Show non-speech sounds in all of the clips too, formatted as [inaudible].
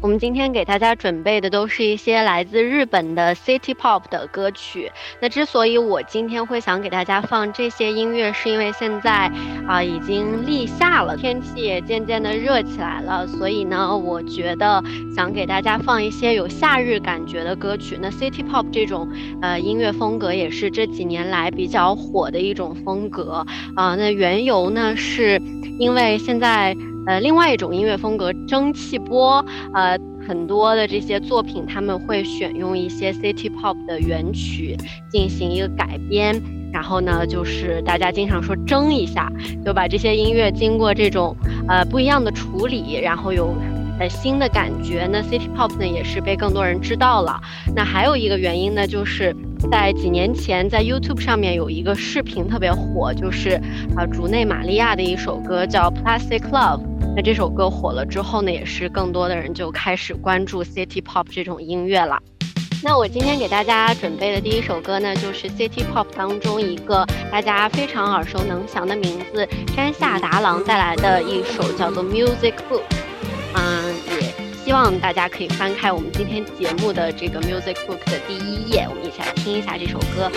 我们今天给大家准备的都是一些来自日本的 City Pop 的歌曲。那之所以我今天会想给大家放这些音乐，是因为现在啊已经立夏了，天气也渐渐的热起来了，所以呢，我觉得想给大家放一些有夏日感觉的歌曲。那 City Pop 这种呃音乐风格也是这几年来比较火的一种风格啊。那缘由呢，是因为现在。呃，另外一种音乐风格，蒸汽波，呃，很多的这些作品，他们会选用一些 City Pop 的原曲进行一个改编，然后呢，就是大家经常说蒸一下，就把这些音乐经过这种呃不一样的处理，然后有呃新的感觉。那 City Pop 呢，也是被更多人知道了。那还有一个原因呢，就是。在几年前，在 YouTube 上面有一个视频特别火，就是啊，竹内玛利亚的一首歌叫《Plastic Love》。那这首歌火了之后呢，也是更多的人就开始关注 City Pop 这种音乐了。那我今天给大家准备的第一首歌呢，就是 City Pop 当中一个大家非常耳熟能详的名字——山下达郎带来的一首叫做《Music Book》。嗯，也希望大家可以翻开我们今天节目的这个《Music Book》的第一页，我们一起来听一下这首歌。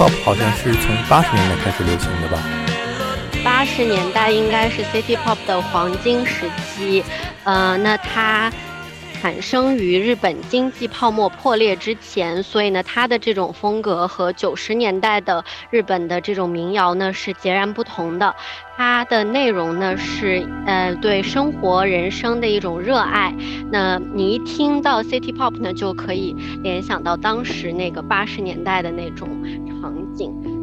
Pop 好像是从八十年代开始流行的吧？八十年代应该是 City Pop 的黄金时期，呃，那它。产生于日本经济泡沫破裂之前，所以呢，它的这种风格和九十年代的日本的这种民谣呢是截然不同的。它的内容呢是呃对生活人生的一种热爱。那你一听到 City Pop 呢，就可以联想到当时那个八十年代的那种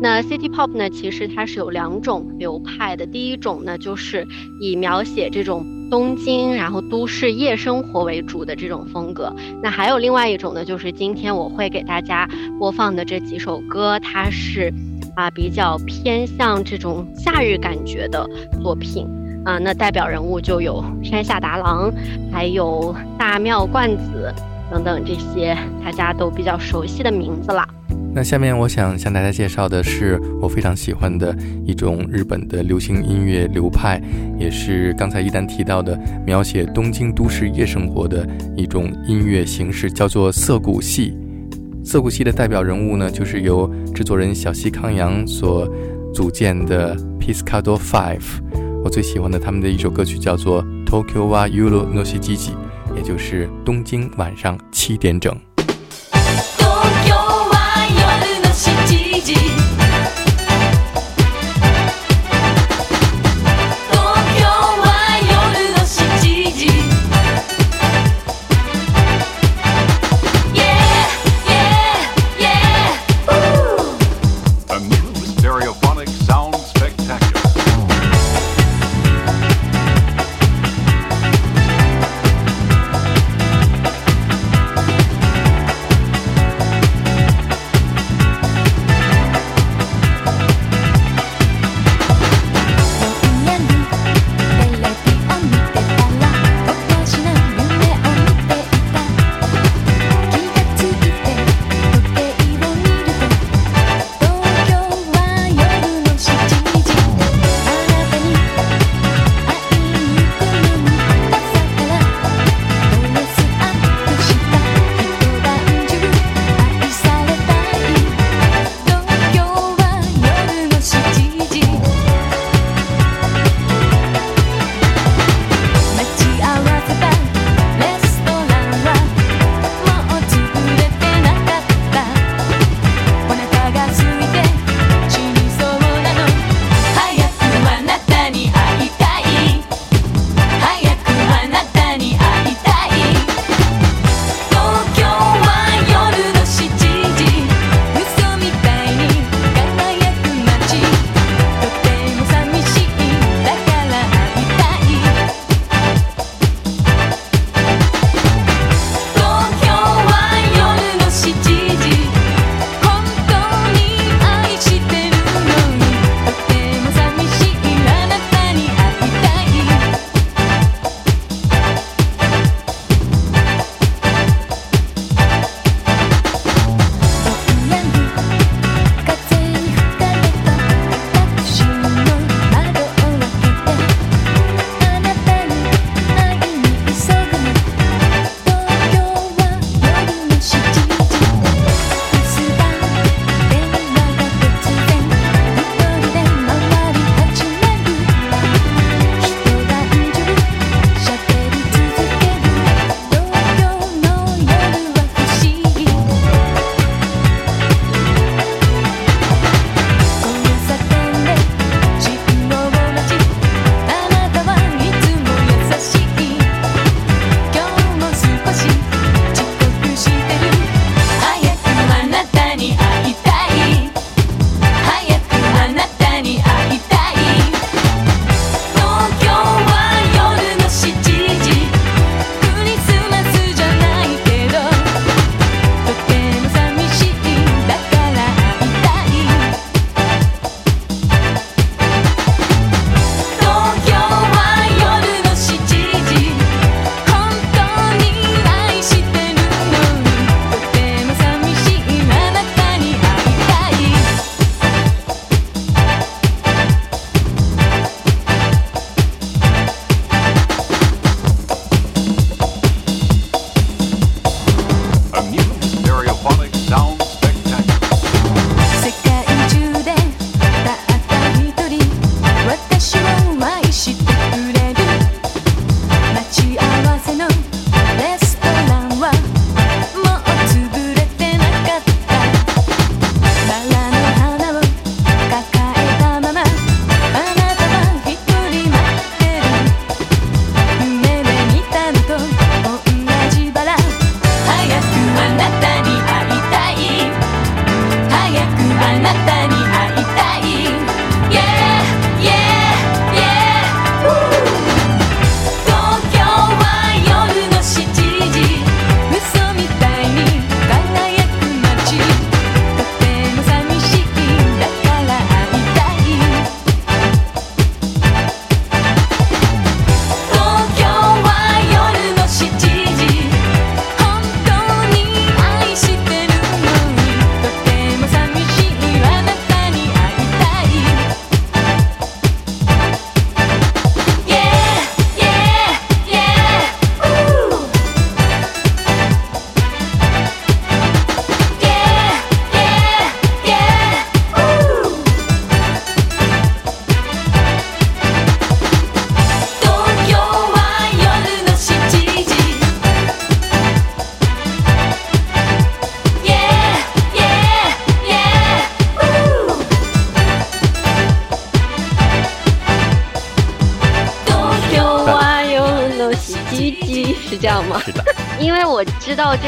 那 City Pop 呢，其实它是有两种流派的。第一种呢，就是以描写这种。东京，然后都市夜生活为主的这种风格。那还有另外一种呢，就是今天我会给大家播放的这几首歌，它是啊比较偏向这种夏日感觉的作品啊。那代表人物就有山下达郎，还有大庙冠子等等这些大家都比较熟悉的名字了。那下面我想向大家介绍的是我非常喜欢的一种日本的流行音乐流派，也是刚才一丹提到的描写东京都市夜生活的一种音乐形式，叫做涩谷系。涩谷系的代表人物呢，就是由制作人小西康阳所组建的 Piscado Five。我最喜欢的他们的一首歌曲叫做 Tokyo wa Yuru no Shijiji，也就是东京晚上七点整。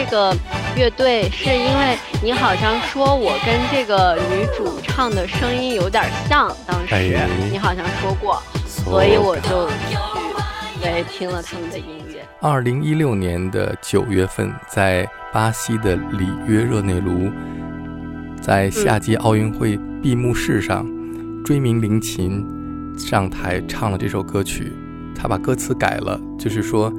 个乐队，是因为你好像说我跟这个女主唱的声音有点像，当时你好像说过，所以我就去对听了他们的音乐。二零一六年的九月份，在巴西的里约热内卢，在夏季奥运会闭幕式上，追名林琴上台唱了这首歌曲。他把歌词改了，就是说，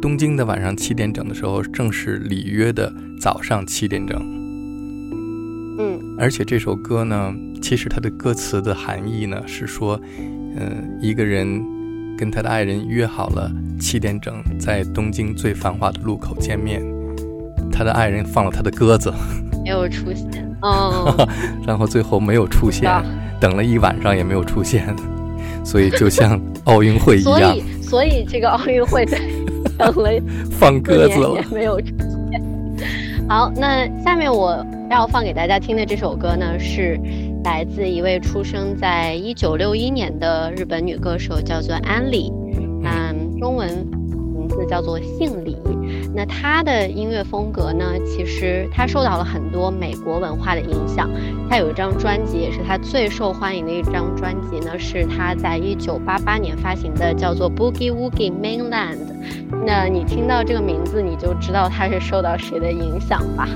东京的晚上七点整的时候，正是里约的早上七点整。嗯，而且这首歌呢，其实它的歌词的含义呢是说，嗯，一个人跟他的爱人约好了七点整在东京最繁华的路口见面，他的爱人放了他的鸽子，没有出现，哦，[laughs] 然后最后没有出现，等了一晚上也没有出现。所以就像奥运会一样，所以所以这个奥运会在等了放鸽子了，也没有出现。好，那下面我要放给大家听的这首歌呢，是来自一位出生在一九六一年的日本女歌手，叫做安里，嗯，中文名字叫做姓李。那他的音乐风格呢？其实他受到了很多美国文化的影响。他有一张专辑，也是他最受欢迎的一张专辑呢，是他在一九八八年发行的，叫做《Boogie Woogie Mainland》。那你听到这个名字，你就知道他是受到谁的影响吧？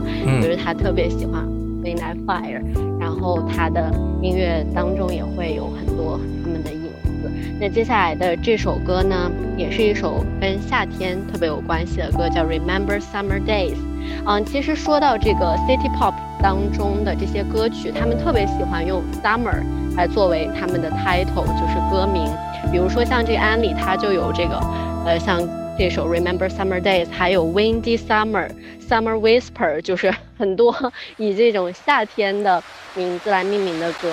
就是他特别喜欢 i Fire，然后他的音乐当中也会有很多他们的。那接下来的这首歌呢，也是一首跟夏天特别有关系的歌，叫《Remember Summer Days》。嗯，其实说到这个 City Pop 当中的这些歌曲，他们特别喜欢用 Summer 来作为他们的 title，就是歌名。比如说像这安利，它就有这个，呃，像这首《Remember Summer Days》，还有《Windy Summer》、《Summer Whisper》，就是很多 [laughs] 以这种夏天的名字来命名的歌。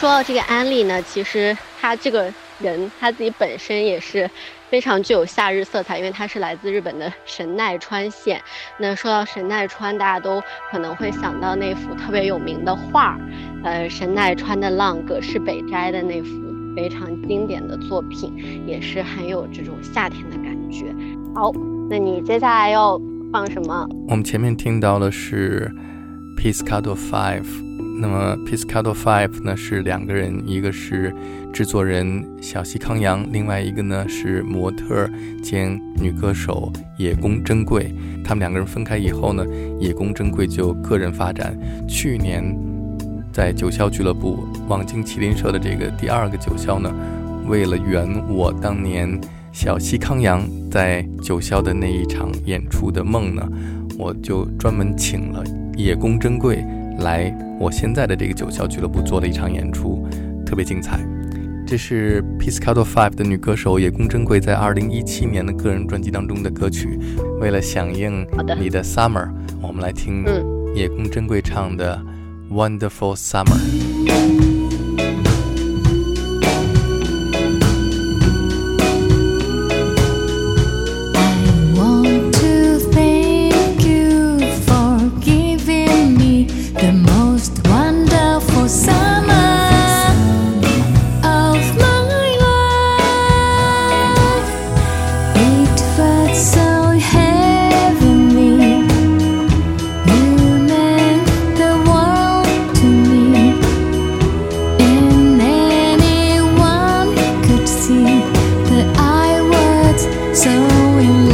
说到这个安利呢，其实他这个人他自己本身也是非常具有夏日色彩，因为他是来自日本的神奈川县。那说到神奈川，大家都可能会想到那幅特别有名的画，呃，神奈川的浪，葛饰北斋的那幅非常经典的作品，也是很有这种夏天的感觉。好，那你接下来要放什么？我们前面听到的是 Piscato Five。那么，Piscato Five 呢是两个人，一个是制作人小西康阳，另外一个呢是模特兼女歌手野宫真贵。他们两个人分开以后呢，野宫真贵就个人发展。去年在九霄俱乐部望京麒麟社的这个第二个九霄呢，为了圆我当年小西康阳在九霄的那一场演出的梦呢，我就专门请了野宫真贵。来我现在的这个九霄俱乐部做了一场演出，特别精彩。这是 Piscato Five 的女歌手野宫珍贵在二零一七年的个人专辑当中的歌曲。为了响应你的 Summer，我们来听野宫珍贵唱的 Wonderful Summer。要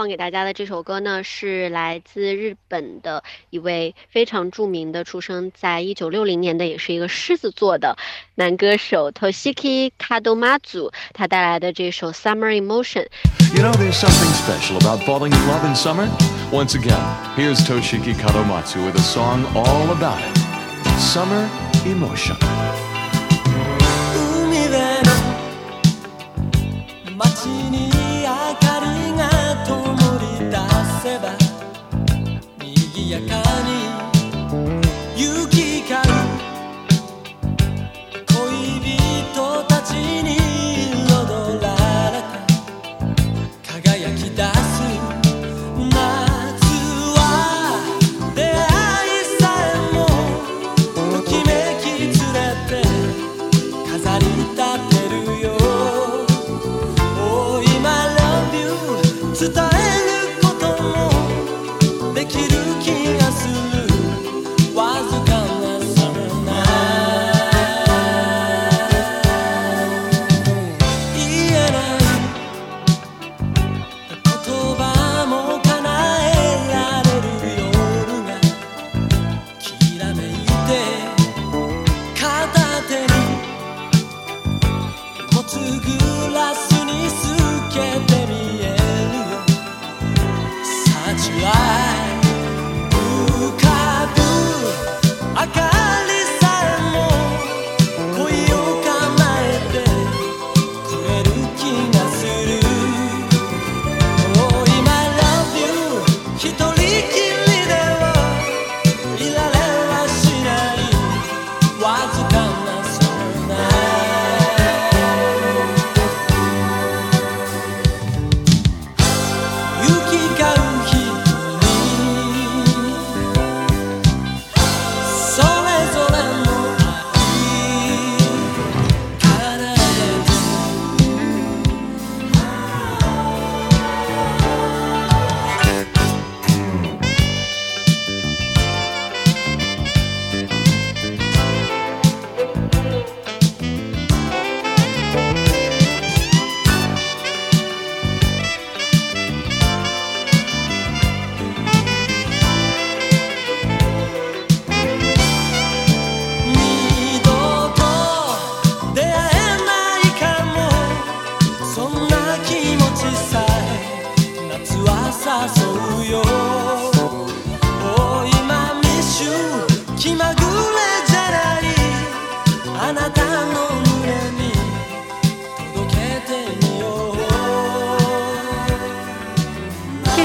放给大家的这首歌呢，是来自日本的一位非常著名的，出生在一九六零年的，也是一个狮子座的男歌手 Toshiki Kadomatsu，他带来的这首 Summer Emotion。You know, there's something special about falling in love in summer. Once again, here's Toshiki Kadomatsu with a song all about it. Summer Emotion. や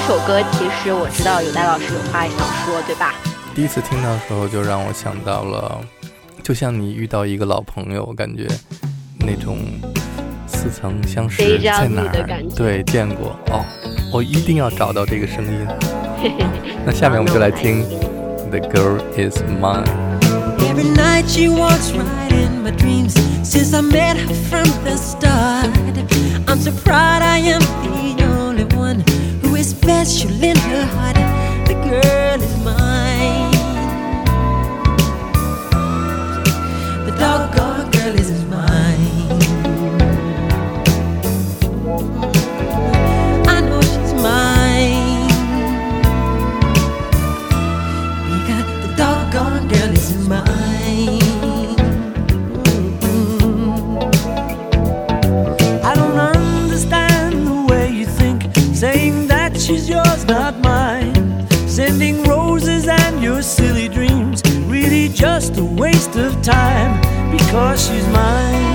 首歌其实我知道有戴老师有话想说，对吧？第一次听到的时候就让我想到了，就像你遇到一个老朋友，感觉那种似曾相识，在哪儿？对，见过哦，我一定要找到这个声音。那下面我们就来听《The Girl Is Mine》。Every night she walks right in my dreams since I met her from the start. I'm so proud I am the only one special in her heart. The girl is mine. The doggone because she's mine.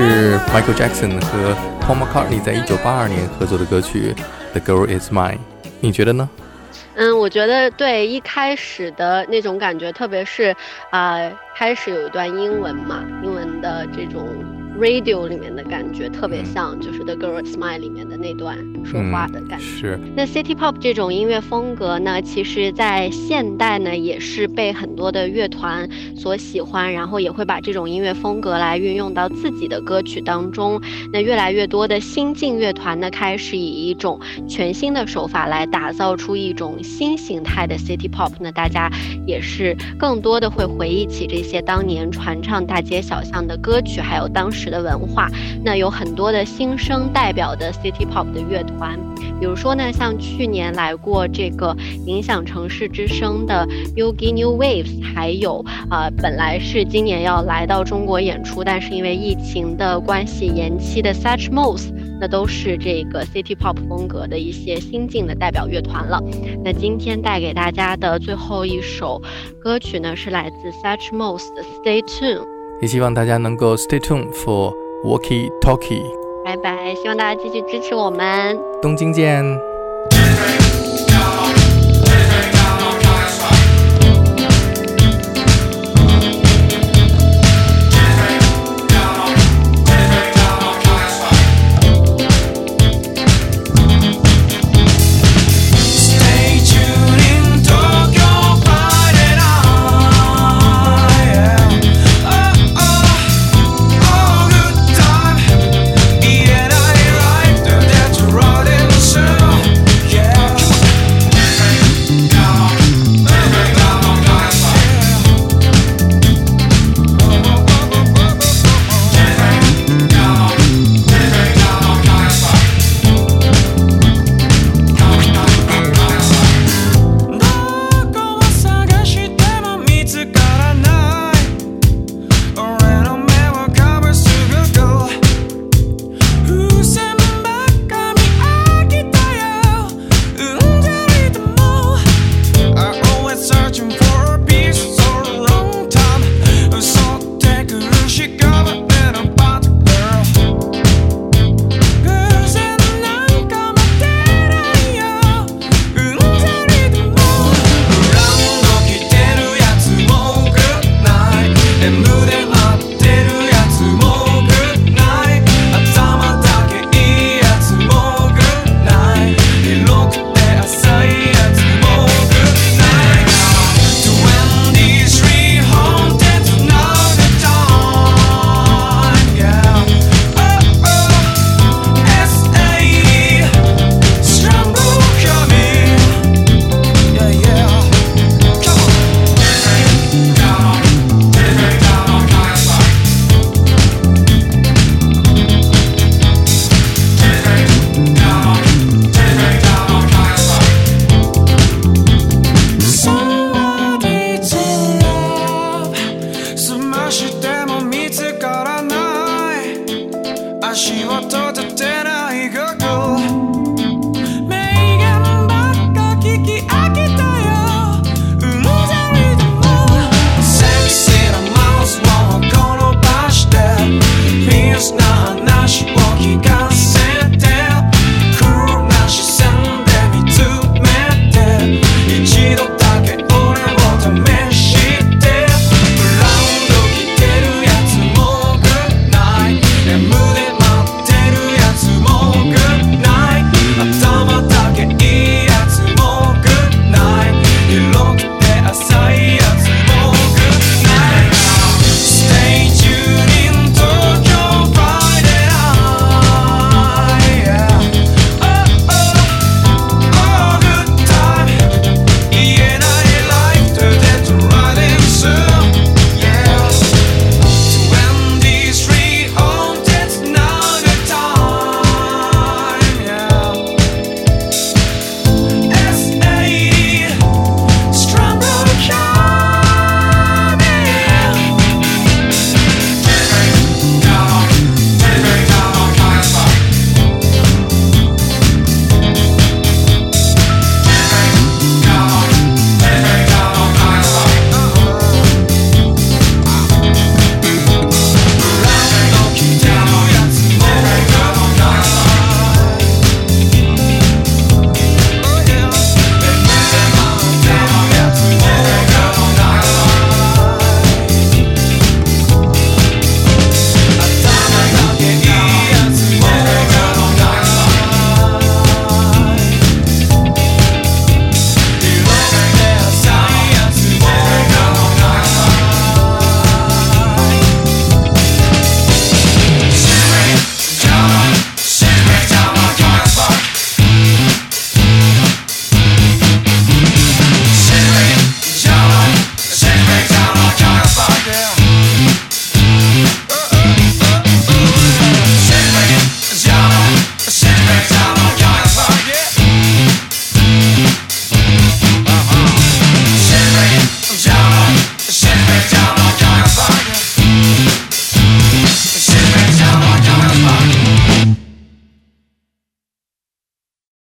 是 Michael Jackson 和 Tom McCartney 在一九八二年合作的歌曲《The Girl Is Mine》，你觉得呢？嗯，我觉得对一开始的那种感觉，特别是啊，开始有一段英文嘛，英文的这种。Radio 里面的感觉特别像，就是《The Girl Smile》里面的那段说话的感觉。是。那 City Pop 这种音乐风格呢，其实在现代呢也是被很多的乐团所喜欢，然后也会把这种音乐风格来运用到自己的歌曲当中。那越来越多的新晋乐团呢，开始以一种全新的手法来打造出一种新形态的 City Pop。那大家也是更多的会回忆起这些当年传唱大街小巷的歌曲，还有当时。的文化，那有很多的新生代表的 City Pop 的乐团，比如说呢，像去年来过这个影响城市之声的 Yugi New Waves，还有啊，本来是今年要来到中国演出，但是因为疫情的关系延期的 SUCH MOSE，那都是这个 City Pop 风格的一些新晋的代表乐团了。那今天带给大家的最后一首歌曲呢，是来自 SUCH MOSE 的 Stay Tuned。也希望大家能够 stay tuned for Walkie Talkie。拜拜，希望大家继续支持我们。东京见。